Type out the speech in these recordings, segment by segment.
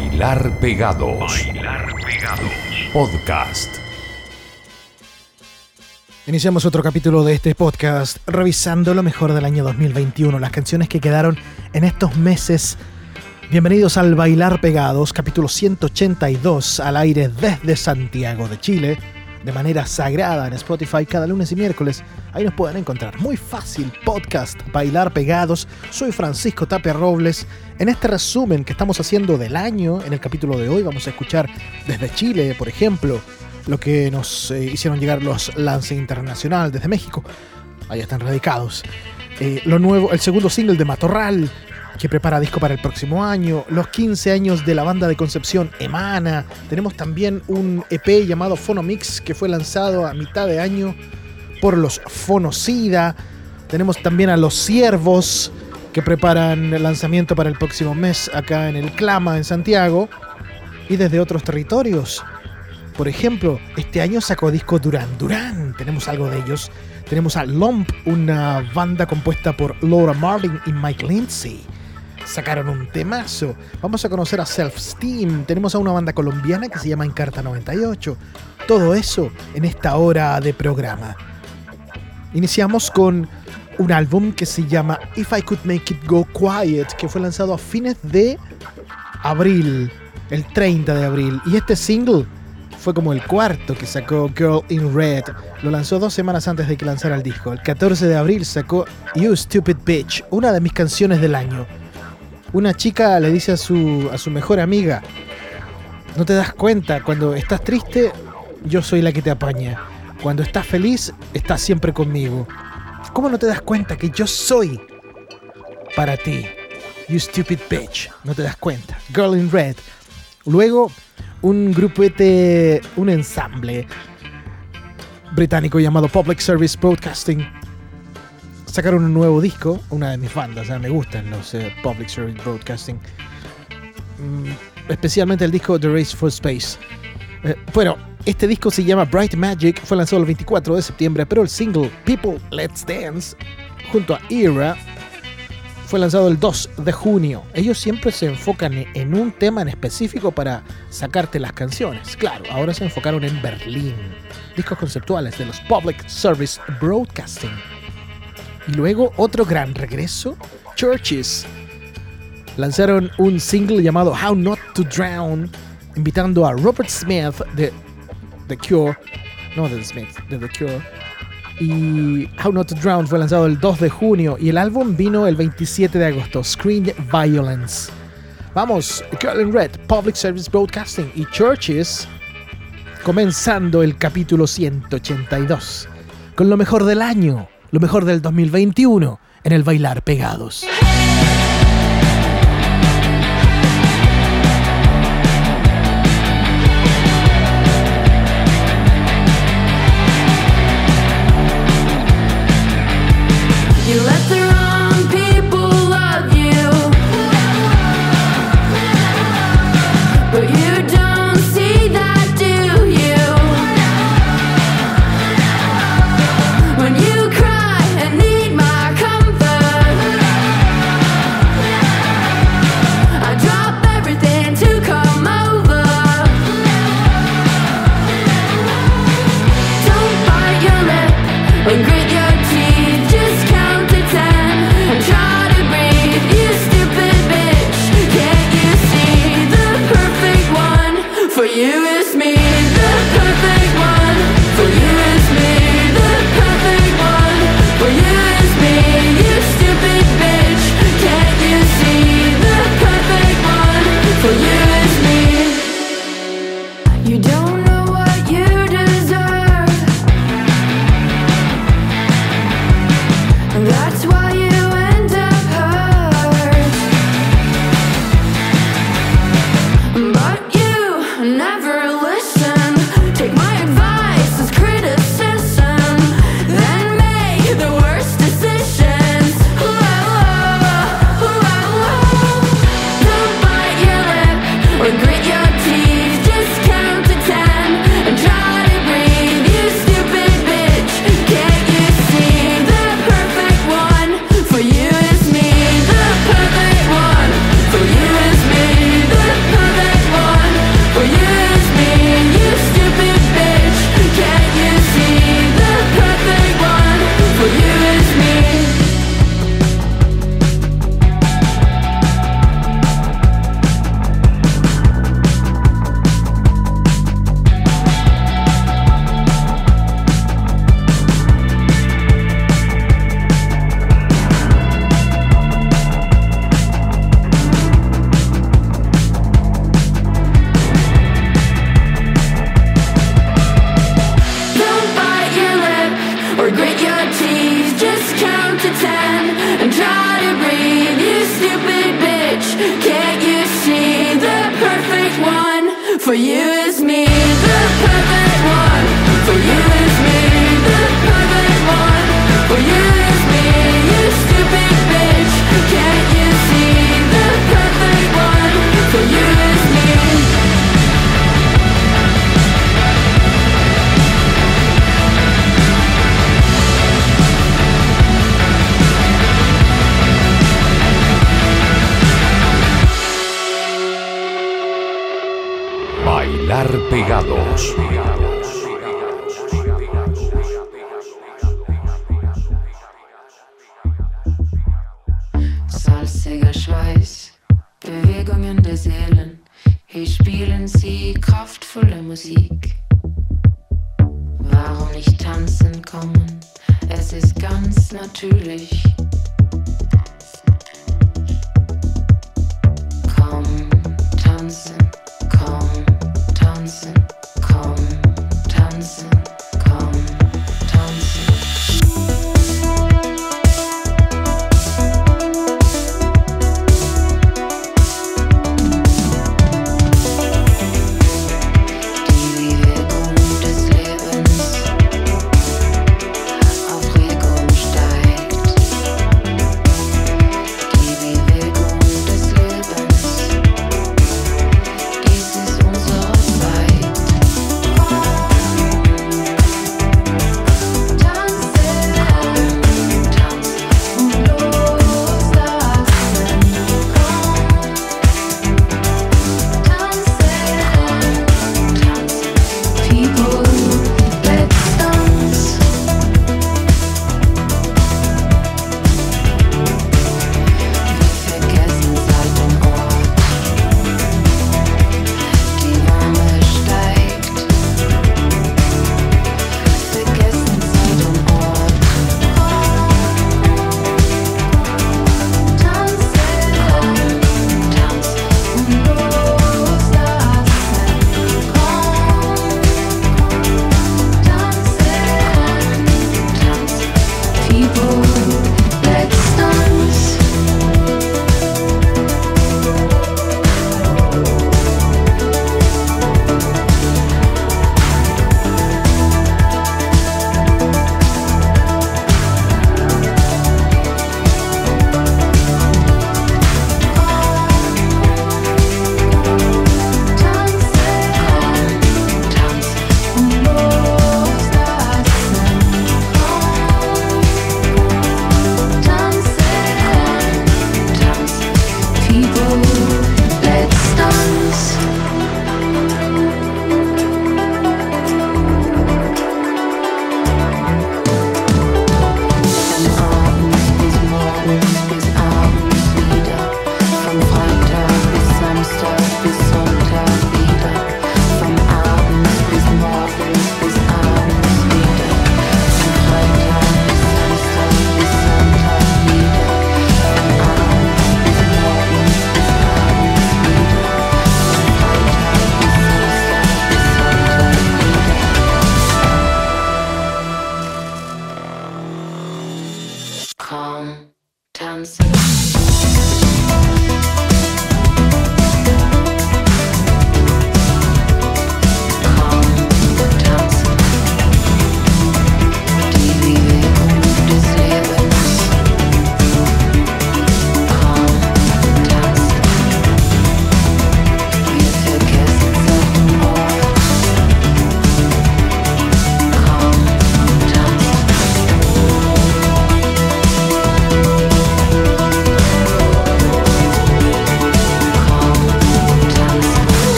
Bailar Pegados. Bailar Pegados. Podcast. Iniciamos otro capítulo de este podcast revisando lo mejor del año 2021, las canciones que quedaron en estos meses. Bienvenidos al Bailar Pegados, capítulo 182, al aire desde Santiago de Chile, de manera sagrada en Spotify cada lunes y miércoles. Ahí nos pueden encontrar. Muy fácil, podcast Bailar Pegados. Soy Francisco Tapia Robles. En este resumen que estamos haciendo del año, en el capítulo de hoy vamos a escuchar desde Chile, por ejemplo, lo que nos eh, hicieron llegar los Lance Internacional desde México. Ahí están radicados. Eh, lo nuevo, el segundo single de Matorral, que prepara disco para el próximo año, los 15 años de la banda de Concepción Emana, tenemos también un EP llamado Phonomix que fue lanzado a mitad de año por los Fonocida, tenemos también a Los Ciervos que preparan el lanzamiento para el próximo mes acá en el Clama en Santiago. Y desde otros territorios. Por ejemplo, este año sacó disco Duran Duran, tenemos algo de ellos. Tenemos a Lump, una banda compuesta por Laura Martin y Mike Lindsay sacaron un temazo. Vamos a conocer a Self Steam. Tenemos a una banda colombiana que se llama Encarta 98. Todo eso en esta hora de programa. Iniciamos con un álbum que se llama If I Could Make It Go Quiet, que fue lanzado a fines de abril, el 30 de abril. Y este single fue como el cuarto que sacó Girl in Red. Lo lanzó dos semanas antes de que lanzara el disco. El 14 de abril sacó You Stupid Bitch, una de mis canciones del año. Una chica le dice a su, a su mejor amiga, no te das cuenta, cuando estás triste, yo soy la que te apaña. Cuando estás feliz, estás siempre conmigo. ¿Cómo no te das cuenta que yo soy para ti? You stupid bitch. No te das cuenta. Girl in Red. Luego, un grupete, un ensamble británico llamado Public Service Broadcasting sacaron un nuevo disco, una de mis bandas, me gustan los eh, Public Service Broadcasting, mm, especialmente el disco The Race for Space. Eh, bueno, este disco se llama Bright Magic, fue lanzado el 24 de septiembre, pero el single People Let's Dance, junto a Era, fue lanzado el 2 de junio. Ellos siempre se enfocan en un tema en específico para sacarte las canciones. Claro, ahora se enfocaron en Berlín. Discos conceptuales de los Public Service Broadcasting. Y luego otro gran regreso, Churches. Lanzaron un single llamado How Not to Drown, invitando a Robert Smith de The Cure, no de The Smith, de The Cure. Y How Not to Drown fue lanzado el 2 de junio y el álbum vino el 27 de agosto, Screen Violence. Vamos, Girl in Red, Public Service Broadcasting y Churches, comenzando el capítulo 182, con lo mejor del año lo mejor del 2021 en el Bailar Pegados.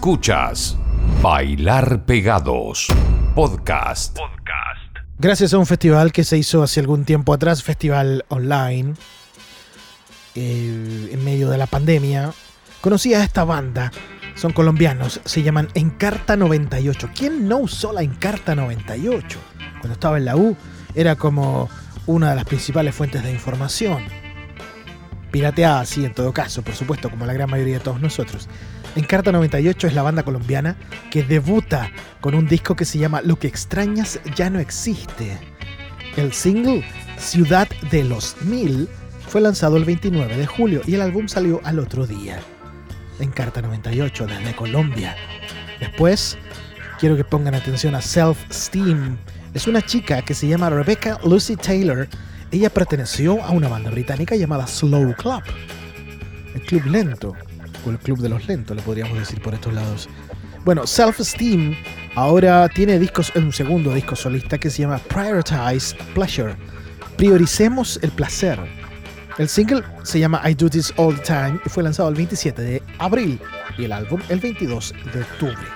Escuchas Bailar Pegados Podcast. Gracias a un festival que se hizo hace algún tiempo atrás, festival online, eh, en medio de la pandemia, conocí a esta banda. Son colombianos, se llaman Encarta 98. ¿Quién no usó la Encarta 98? Cuando estaba en la U, era como una de las principales fuentes de información. Pirateada, sí, en todo caso, por supuesto, como la gran mayoría de todos nosotros. Encarta 98 es la banda colombiana que debuta con un disco que se llama Lo que extrañas ya no existe. El single Ciudad de los Mil fue lanzado el 29 de julio y el álbum salió al otro día. Encarta 98 desde Colombia. Después, quiero que pongan atención a Self Steam. Es una chica que se llama Rebecca Lucy Taylor. Ella perteneció a una banda británica llamada Slow Club. El club lento o el club de los lentos, le podríamos decir por estos lados. Bueno, Self Esteem ahora tiene discos, un segundo disco solista que se llama Prioritize Pleasure. Prioricemos el placer. El single se llama I Do This All the Time y fue lanzado el 27 de abril y el álbum el 22 de octubre.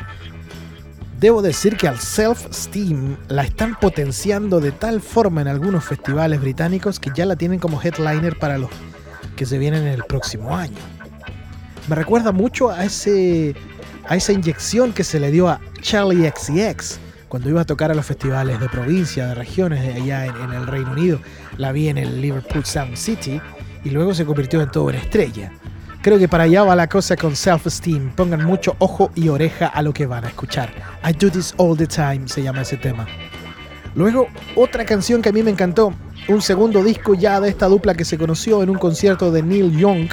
Debo decir que al Self Steam la están potenciando de tal forma en algunos festivales británicos que ya la tienen como headliner para los que se vienen en el próximo año me recuerda mucho a, ese, a esa inyección que se le dio a Charlie XCX cuando iba a tocar a los festivales de provincia, de regiones de allá en, el Reino Unido. La vi en el Liverpool Sound City y luego se convirtió en toda una estrella. Creo que para allá va la cosa con self-esteem. Pongan mucho ojo y oreja a lo que van a escuchar. I Do This All the Time se llama ese tema. Luego, otra canción que a mí me encantó, un segundo disco ya de esta dupla que se conoció en un concierto de Neil Young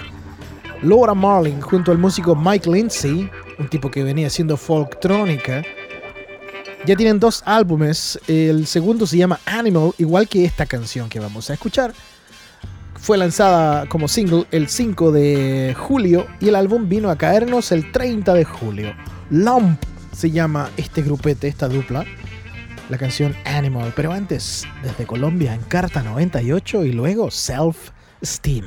Laura Marling junto al músico Mike Lindsay, un tipo que venía haciendo folktrónica. Ya tienen dos álbumes, el segundo se llama Animal, igual que esta canción que vamos a escuchar. Fue lanzada como single el 5 de julio y el álbum vino a caernos el 30 de julio. Lump se llama este grupete, esta dupla. La canción Animal, pero antes desde Colombia en Carta 98 y luego Self Steam.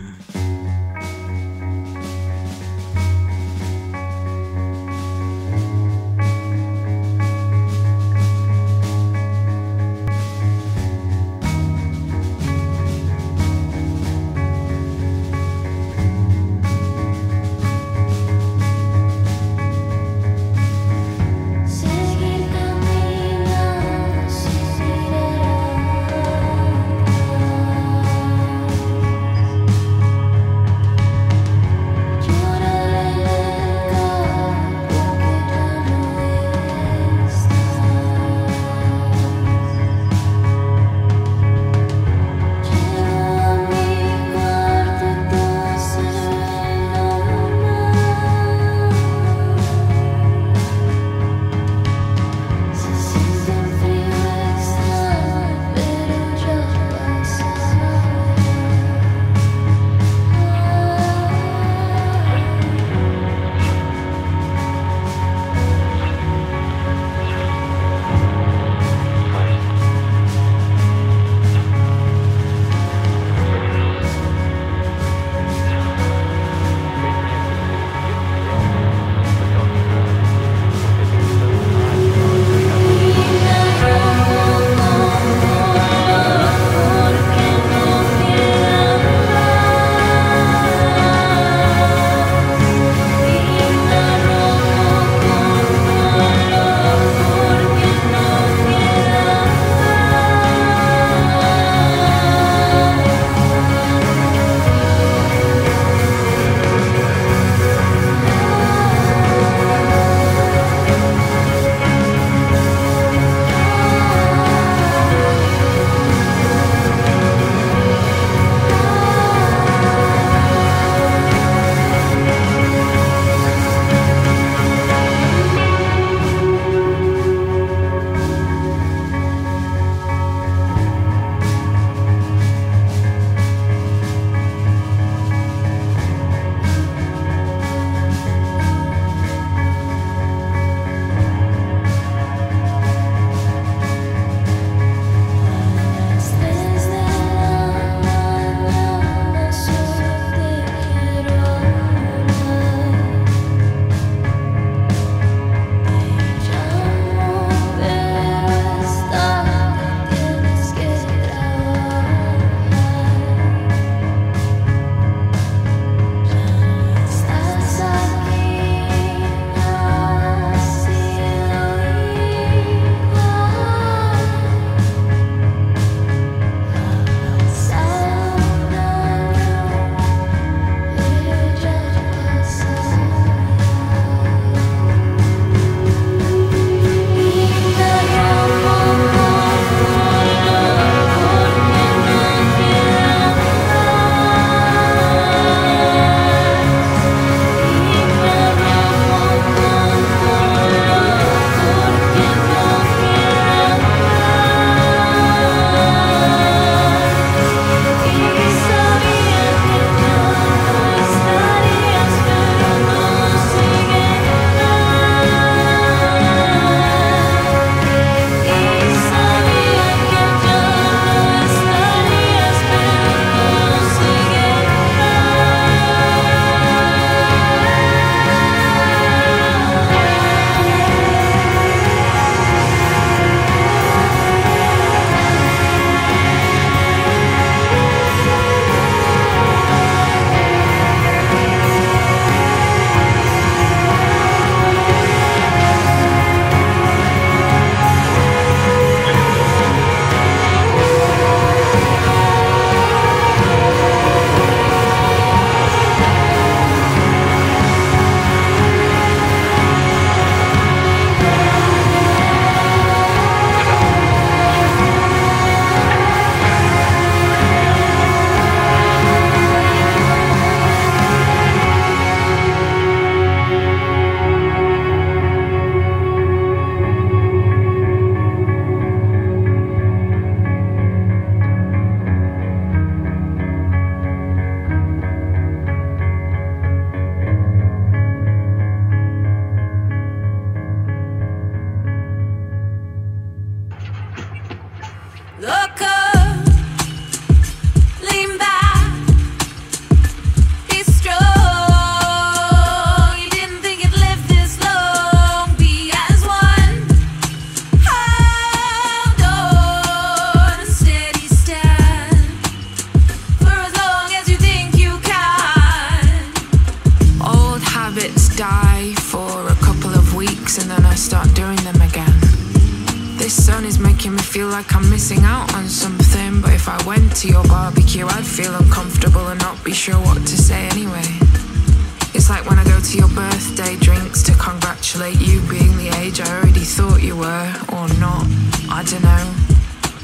congratulate you being the age I already thought you were, or not. I don't know.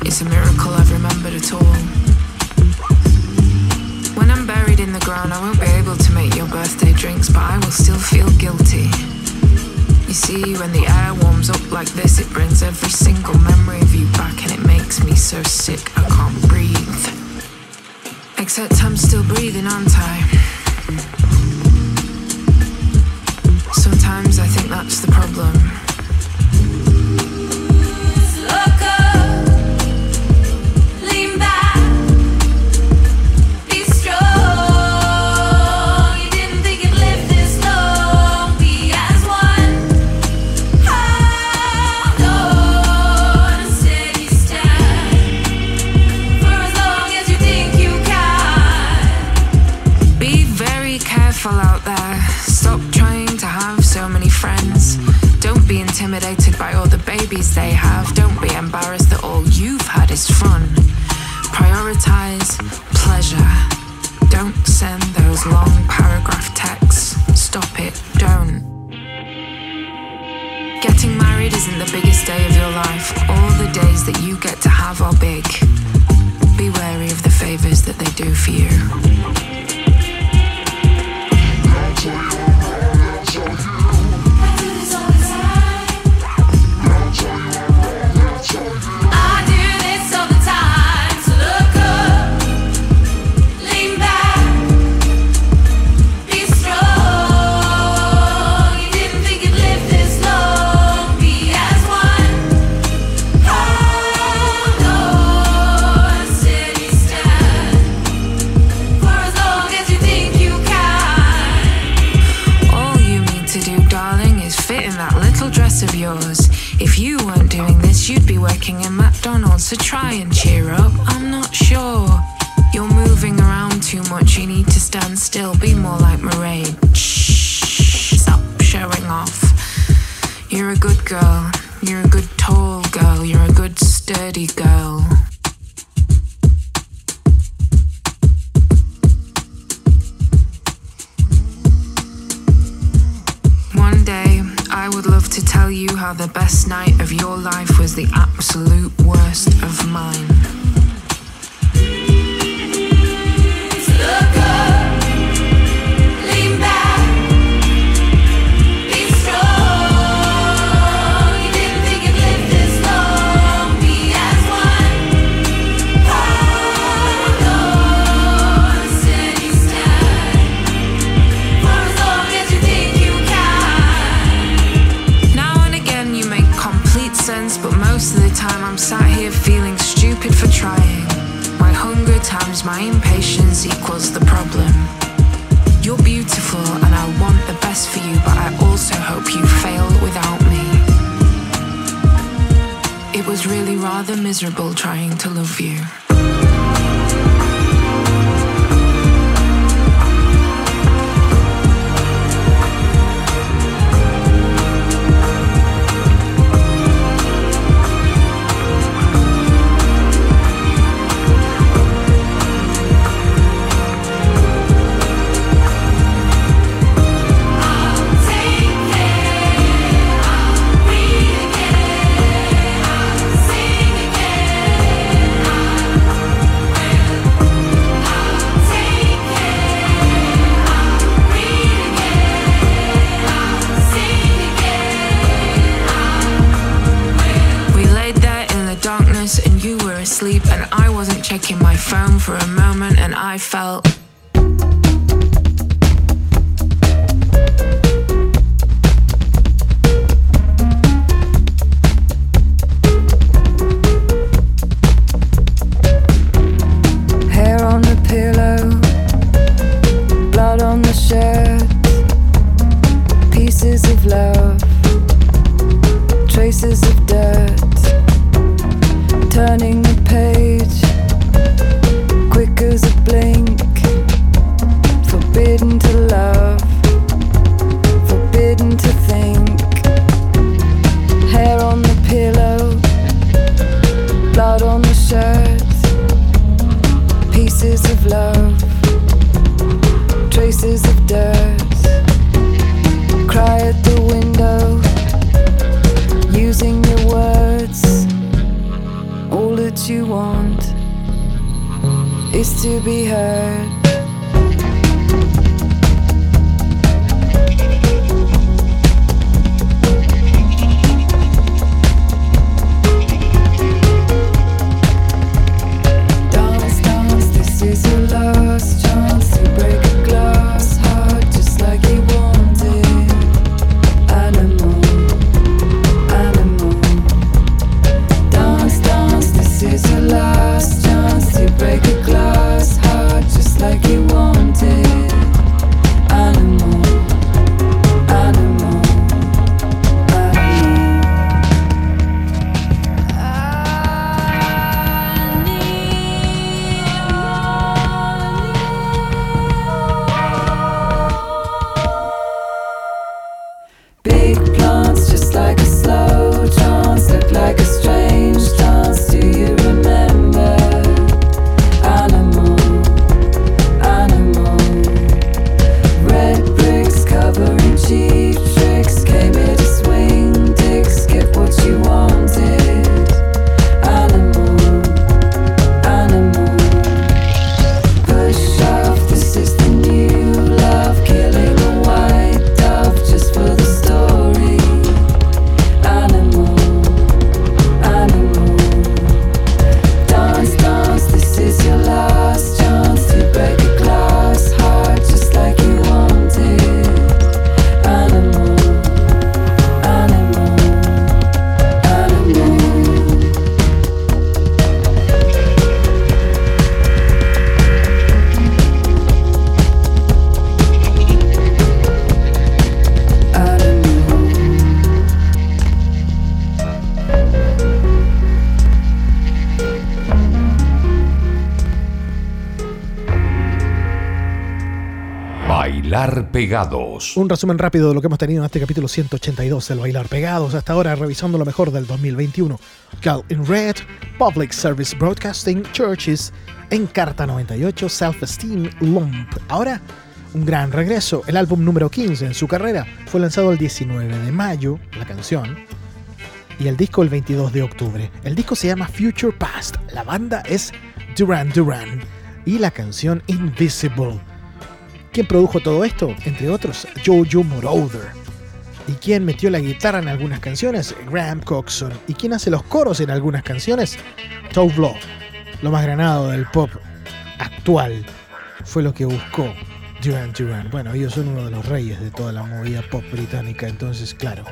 It's a miracle I've remembered at all. When I'm buried in the ground, I won't be able to make your birthday drinks, but I will still feel guilty. You see, when the air warms up like this, it brings every single memory of you back, and it makes me so sick I can't breathe. Except I'm still breathing, aren't I? Sometimes I think that's the problem. Un resumen rápido de lo que hemos tenido en este capítulo 182 del Bailar Pegados. Hasta ahora revisando lo mejor del 2021. Girl in Red, Public Service Broadcasting, Churches, Encarta 98, Self Esteem, Lump. Ahora, un gran regreso. El álbum número 15 en su carrera fue lanzado el 19 de mayo, la canción, y el disco el 22 de octubre. El disco se llama Future Past. La banda es Duran Duran y la canción Invisible. ¿Quién produjo todo esto? Entre otros, Jojo Moroder. ¿Y quién metió la guitarra en algunas canciones? Graham Coxon. ¿Y quién hace los coros en algunas canciones? Tove Lo. Lo más granado del pop actual fue lo que buscó Duran Duran. Bueno, ellos son uno de los reyes de toda la movida pop británica, entonces, claro.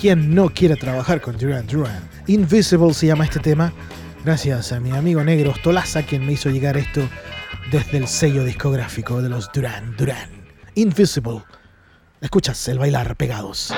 ¿Quién no quiere trabajar con Duran Duran? Invisible se llama este tema. Gracias a mi amigo negro Stolaza, quien me hizo llegar esto desde el sello discográfico de los Duran Duran. Invisible. Escuchas el bailar pegados.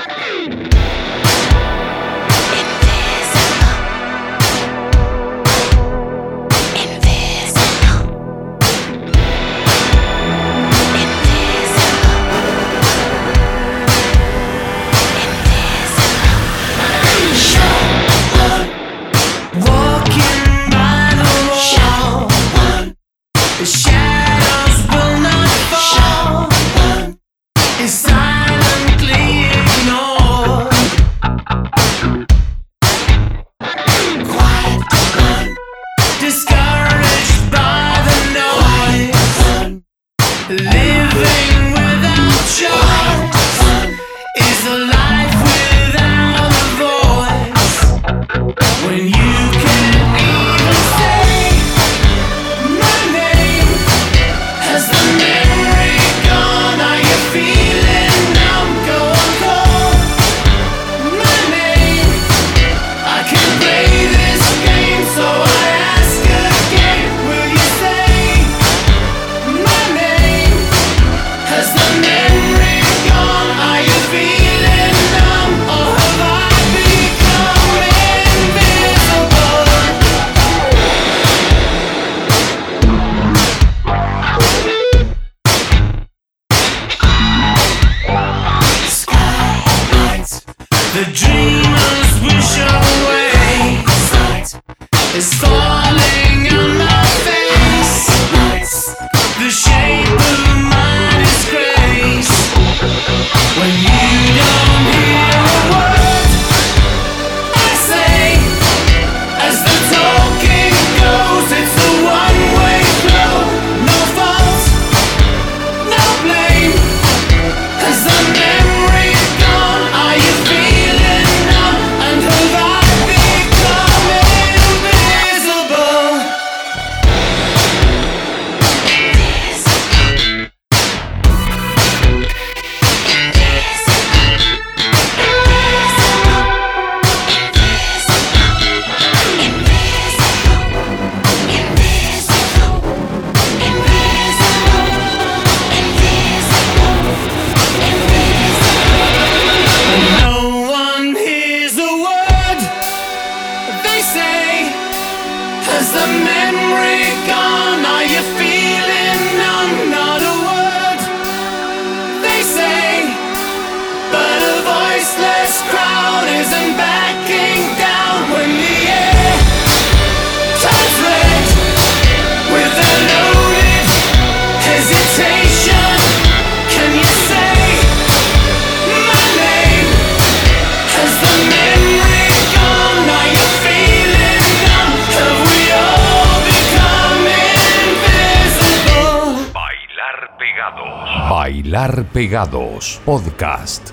Pegados. Podcast.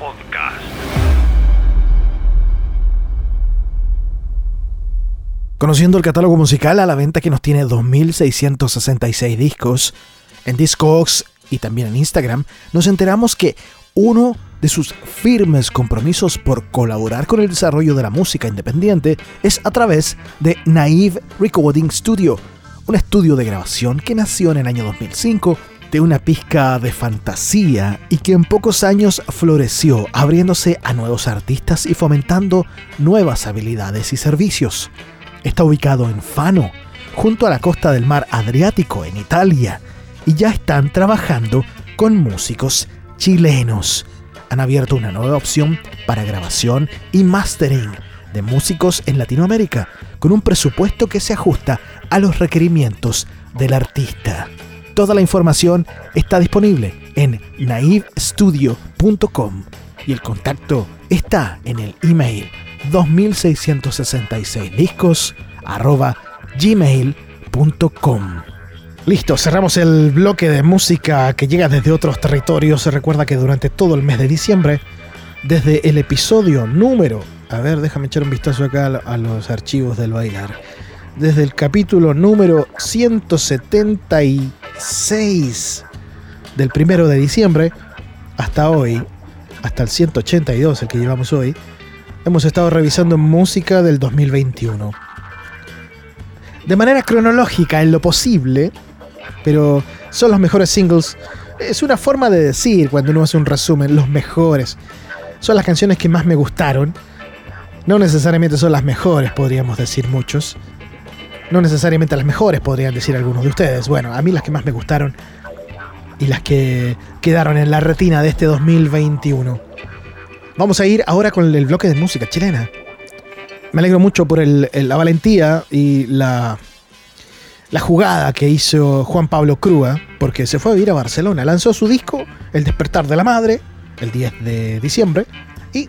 Conociendo el catálogo musical a la venta que nos tiene 2.666 discos en Discogs y también en Instagram, nos enteramos que uno de sus firmes compromisos por colaborar con el desarrollo de la música independiente es a través de Naive Recording Studio, un estudio de grabación que nació en el año 2005 de una pizca de fantasía y que en pocos años floreció, abriéndose a nuevos artistas y fomentando nuevas habilidades y servicios. Está ubicado en Fano, junto a la costa del mar Adriático, en Italia, y ya están trabajando con músicos chilenos. Han abierto una nueva opción para grabación y mastering de músicos en Latinoamérica, con un presupuesto que se ajusta a los requerimientos del artista. Toda la información está disponible en naivestudio.com y el contacto está en el email 2666 discos arroba gmail.com. Listo, cerramos el bloque de música que llega desde otros territorios. Se recuerda que durante todo el mes de diciembre, desde el episodio número, a ver, déjame echar un vistazo acá a los archivos del bailar. Desde el capítulo número 176 del primero de diciembre hasta hoy, hasta el 182, el que llevamos hoy, hemos estado revisando música del 2021. De manera cronológica en lo posible, pero son los mejores singles. Es una forma de decir cuando uno hace un resumen, los mejores. Son las canciones que más me gustaron. No necesariamente son las mejores, podríamos decir muchos. No necesariamente las mejores, podrían decir algunos de ustedes. Bueno, a mí las que más me gustaron y las que quedaron en la retina de este 2021. Vamos a ir ahora con el bloque de música chilena. Me alegro mucho por el- la valentía y la, la jugada que hizo Juan Pablo Crúa, porque se fue a vivir a Barcelona. Lanzó su disco, El despertar de la madre, el 10 de diciembre, y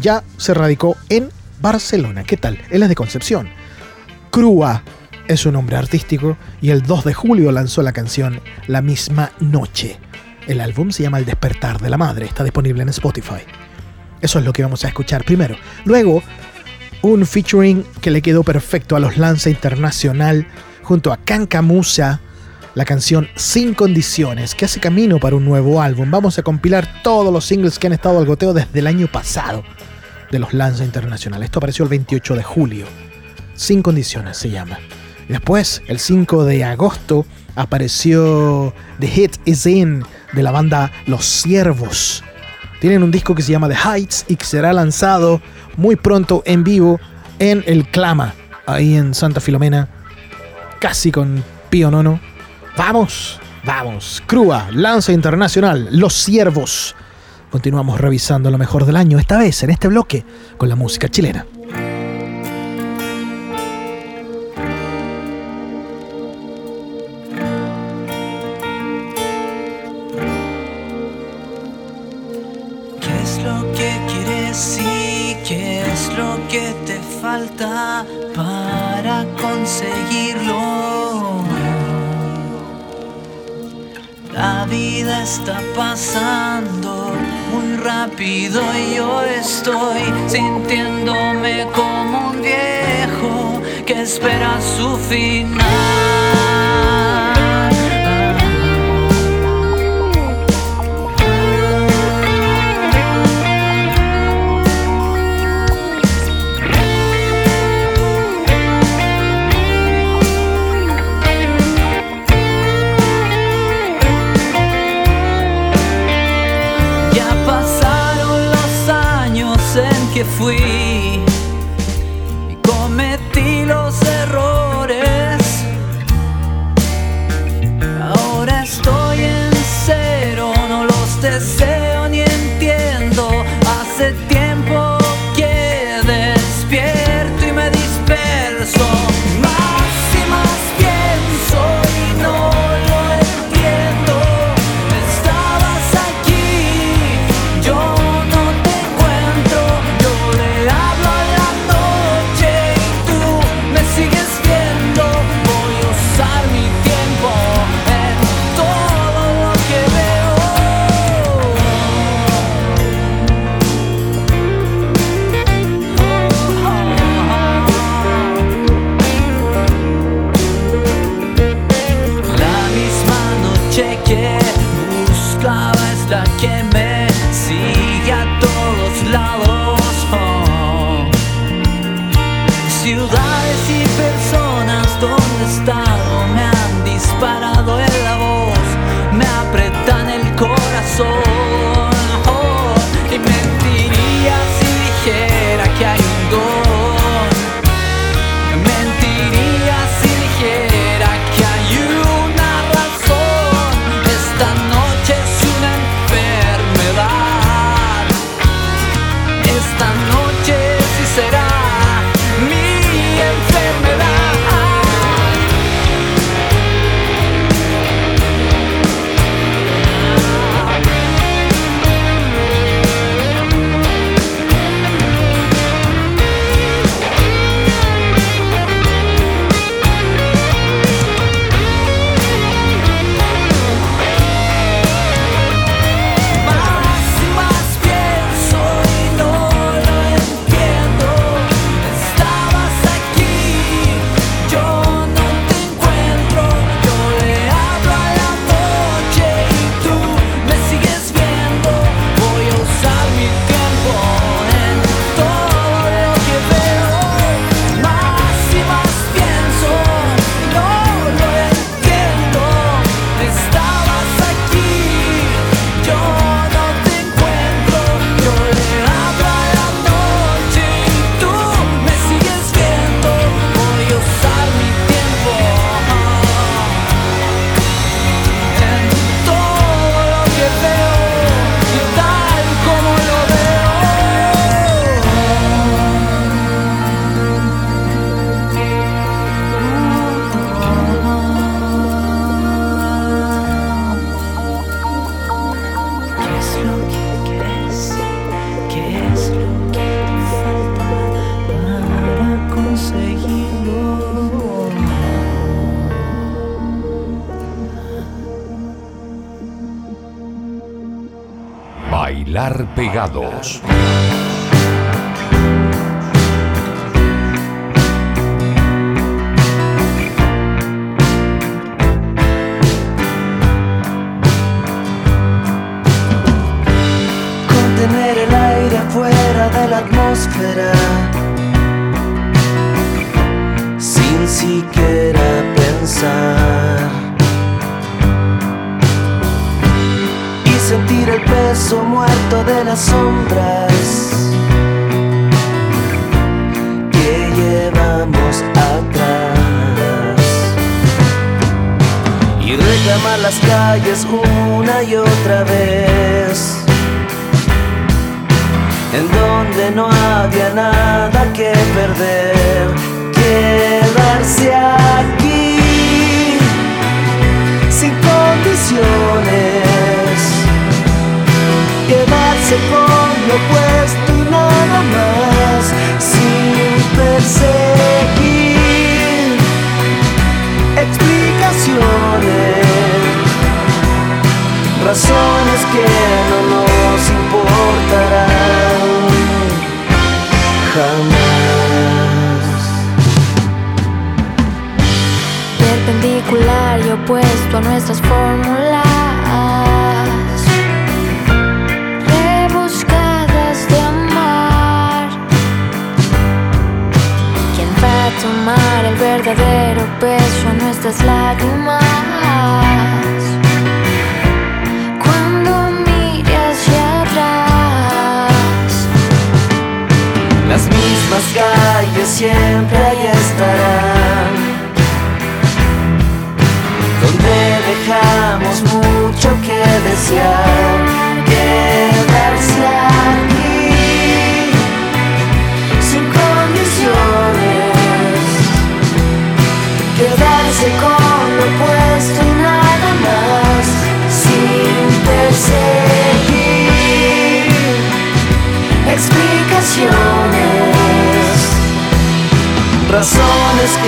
ya se radicó en Barcelona. ¿Qué tal? Él es de Concepción. Crúa es su nombre artístico y el 2 de julio lanzó la canción La misma noche. El álbum se llama El despertar de la madre, está disponible en Spotify. Eso es lo que vamos a escuchar primero. Luego, un featuring que le quedó perfecto a los Lanza Internacional junto a Cancamusa, la canción Sin Condiciones, que hace camino para un nuevo álbum. Vamos a compilar todos los singles que han estado al goteo desde el año pasado de los Lanza Internacional. Esto apareció el 28 de julio. Sin Condiciones se llama. Después, el 5 de agosto, apareció The Hit Is In de la banda Los Ciervos. Tienen un disco que se llama The Heights y que será lanzado muy pronto en vivo en el Clama, ahí en Santa Filomena, casi con Pío Nono. Vamos, vamos. Crúa, Lanza Internacional, Los Ciervos. Continuamos revisando lo mejor del año, esta vez en este bloque, con la música chilena. Vida está pasando muy rápido y yo estoy sintiéndome como un viejo que espera su final. Que fui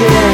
Yeah.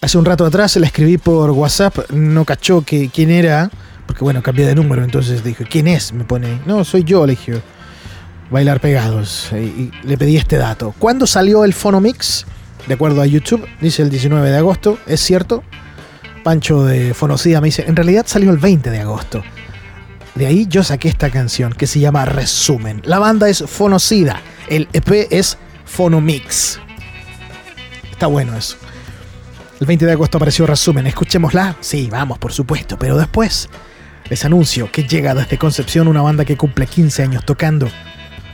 Hace un rato atrás la escribí por WhatsApp, no cachó que, quién era, porque bueno, cambié de número, entonces dije, ¿quién es? Me pone, no, soy yo, le dije, bailar pegados. Y, y le pedí este dato. ¿Cuándo salió el Fonomix? De acuerdo a YouTube, dice el 19 de agosto, es cierto. Pancho de Fonocida me dice, en realidad salió el 20 de agosto. De ahí yo saqué esta canción que se llama Resumen. La banda es Fonocida, el EP es Fonomix. Bueno eso. El 20 de agosto apareció Resumen. Escuchémosla. Sí, vamos, por supuesto. Pero después les anuncio que llega desde Concepción una banda que cumple 15 años tocando.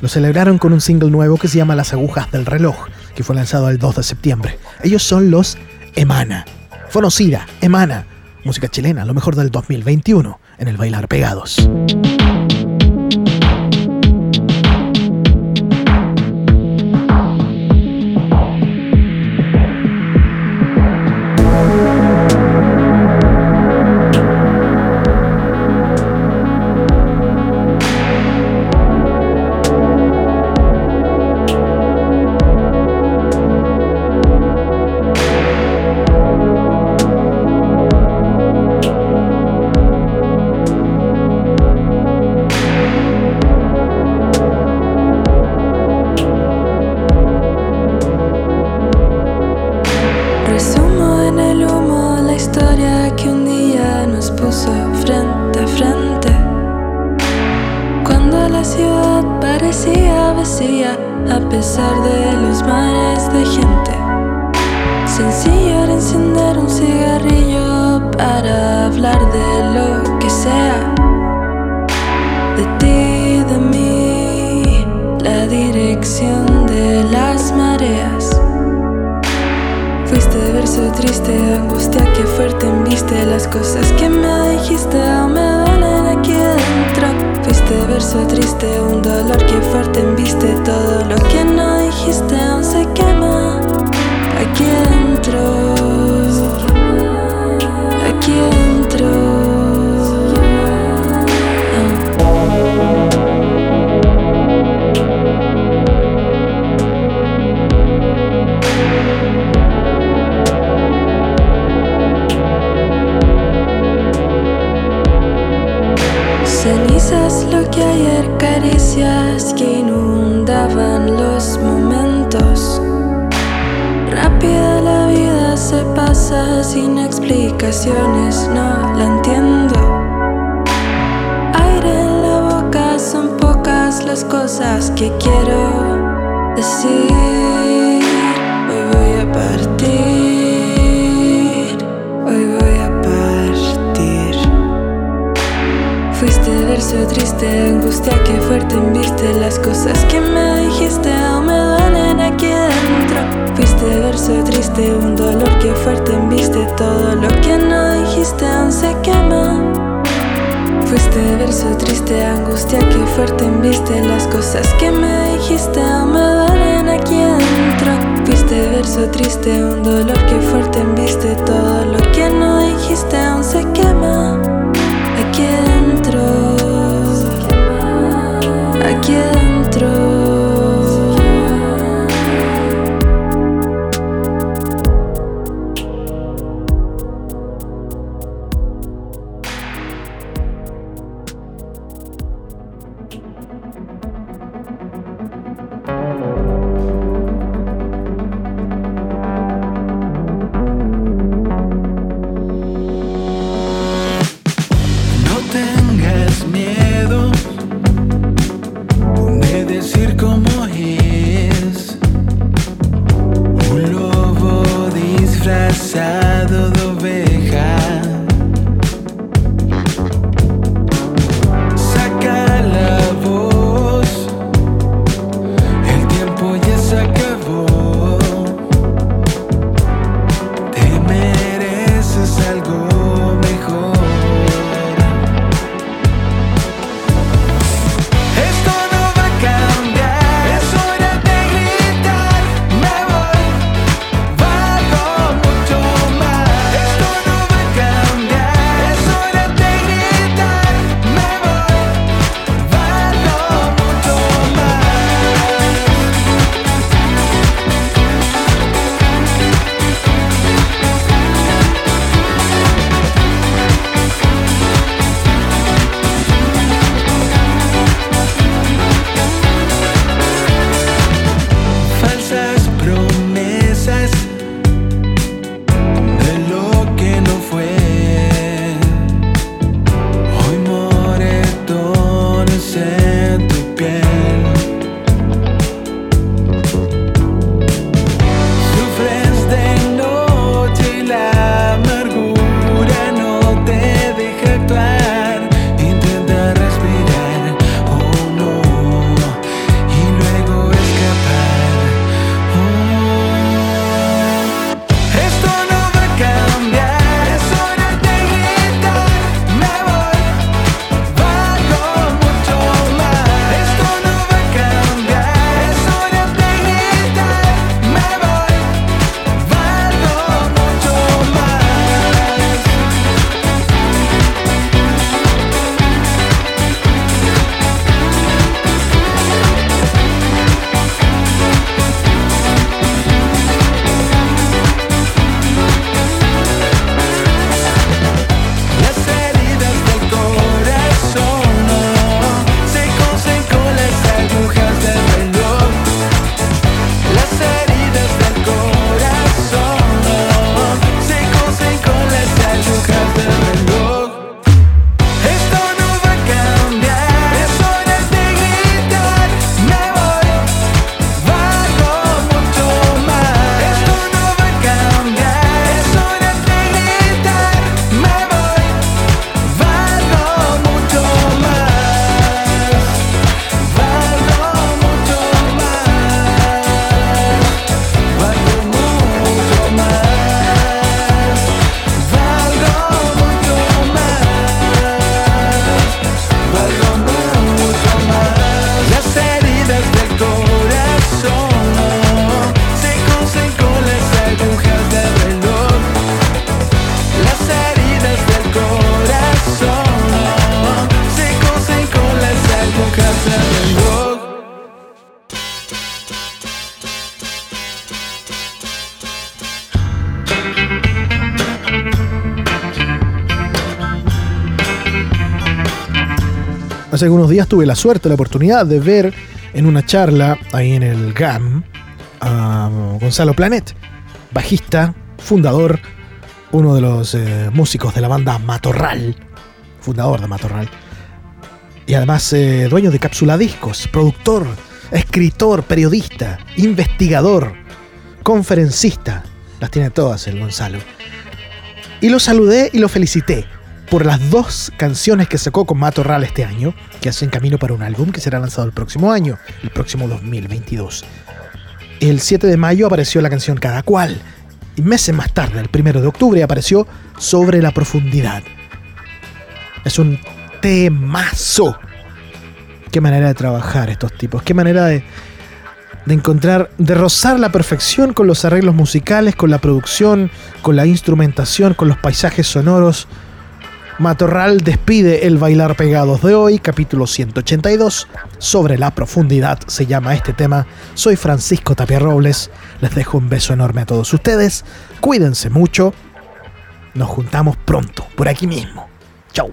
Lo celebraron con un single nuevo que se llama Las agujas del reloj, que fue lanzado el 2 de septiembre. Ellos son los Emana. Fonocida, Emana. Música chilena, lo mejor del 2021 en el Bailar Pegados. Se pasa sin explicaciones, no la entiendo. Aire en la boca son pocas las cosas que quiero decir. Hoy voy a partir, hoy voy a partir. Fuiste verso triste, angustia que fuerte embiste Las cosas que me dijiste aún me duelen aquí Fuiste verso triste, un dolor que fuerte embiste Todo lo que no dijiste aún se quema Fuiste verso triste, angustia que fuerte embiste Las cosas que me dijiste aún me duelen aquí dentro Fuiste verso triste, un dolor que fuerte embiste Todo lo que no dijiste aún se quema Aquí adentro, aquí adentro. Hace algunos días tuve la suerte, la oportunidad de ver en una charla ahí en el GAM a Gonzalo Planet, bajista, fundador, uno de los eh, músicos de la banda Matorral, fundador de Matorral, y además eh, dueño de Cápsula Discos, productor, escritor, periodista, investigador, conferencista, las tiene todas el Gonzalo. Y lo saludé y lo felicité por las dos canciones que sacó con Matorral este año, que hacen camino para un álbum que será lanzado el próximo año, el próximo 2022. El 7 de mayo apareció la canción Cada cual, y meses más tarde, el 1 de octubre, apareció Sobre la profundidad. Es un temazo. Qué manera de trabajar estos tipos, qué manera de, de encontrar, de rozar la perfección con los arreglos musicales, con la producción, con la instrumentación, con los paisajes sonoros. Matorral despide el Bailar Pegados de hoy, capítulo 182. Sobre la profundidad se llama este tema. Soy Francisco Tapia Robles. Les dejo un beso enorme a todos ustedes. Cuídense mucho. Nos juntamos pronto, por aquí mismo. Chau.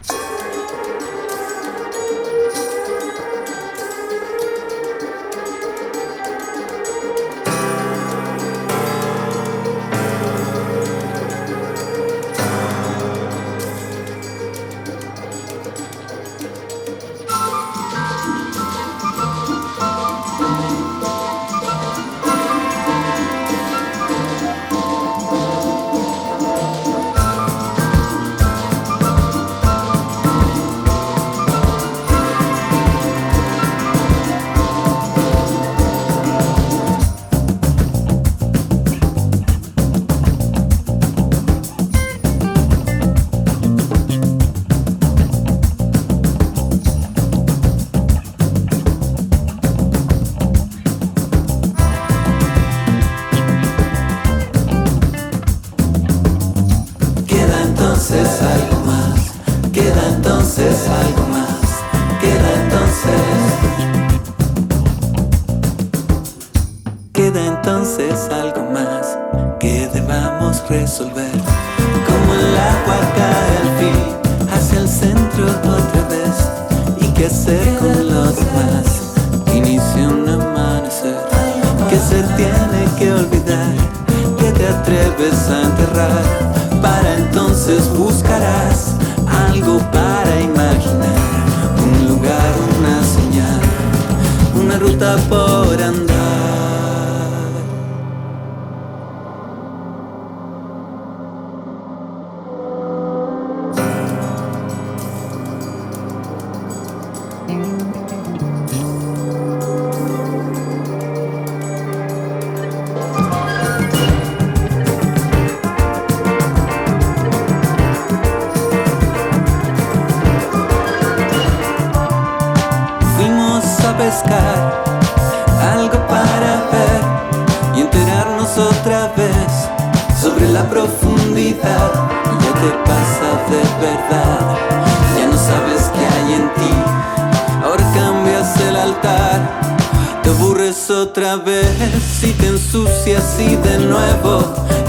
Y te ensucias y de nuevo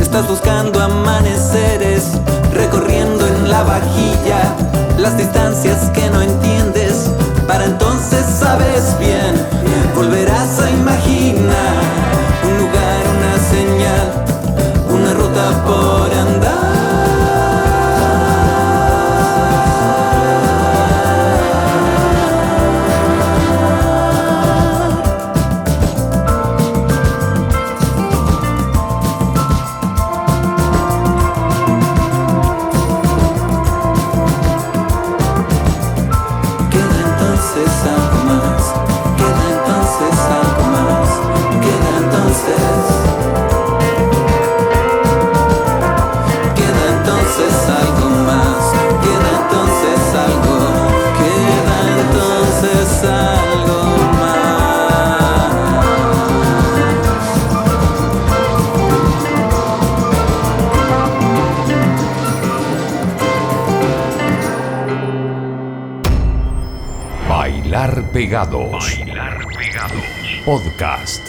estás buscando amaneceres, recorriendo en la vajilla las distancias que no entiendes. Para entonces sabes bien, volverás a imaginar un lugar, una señal, una ruta por andar. Bailar Pegados. Podcast.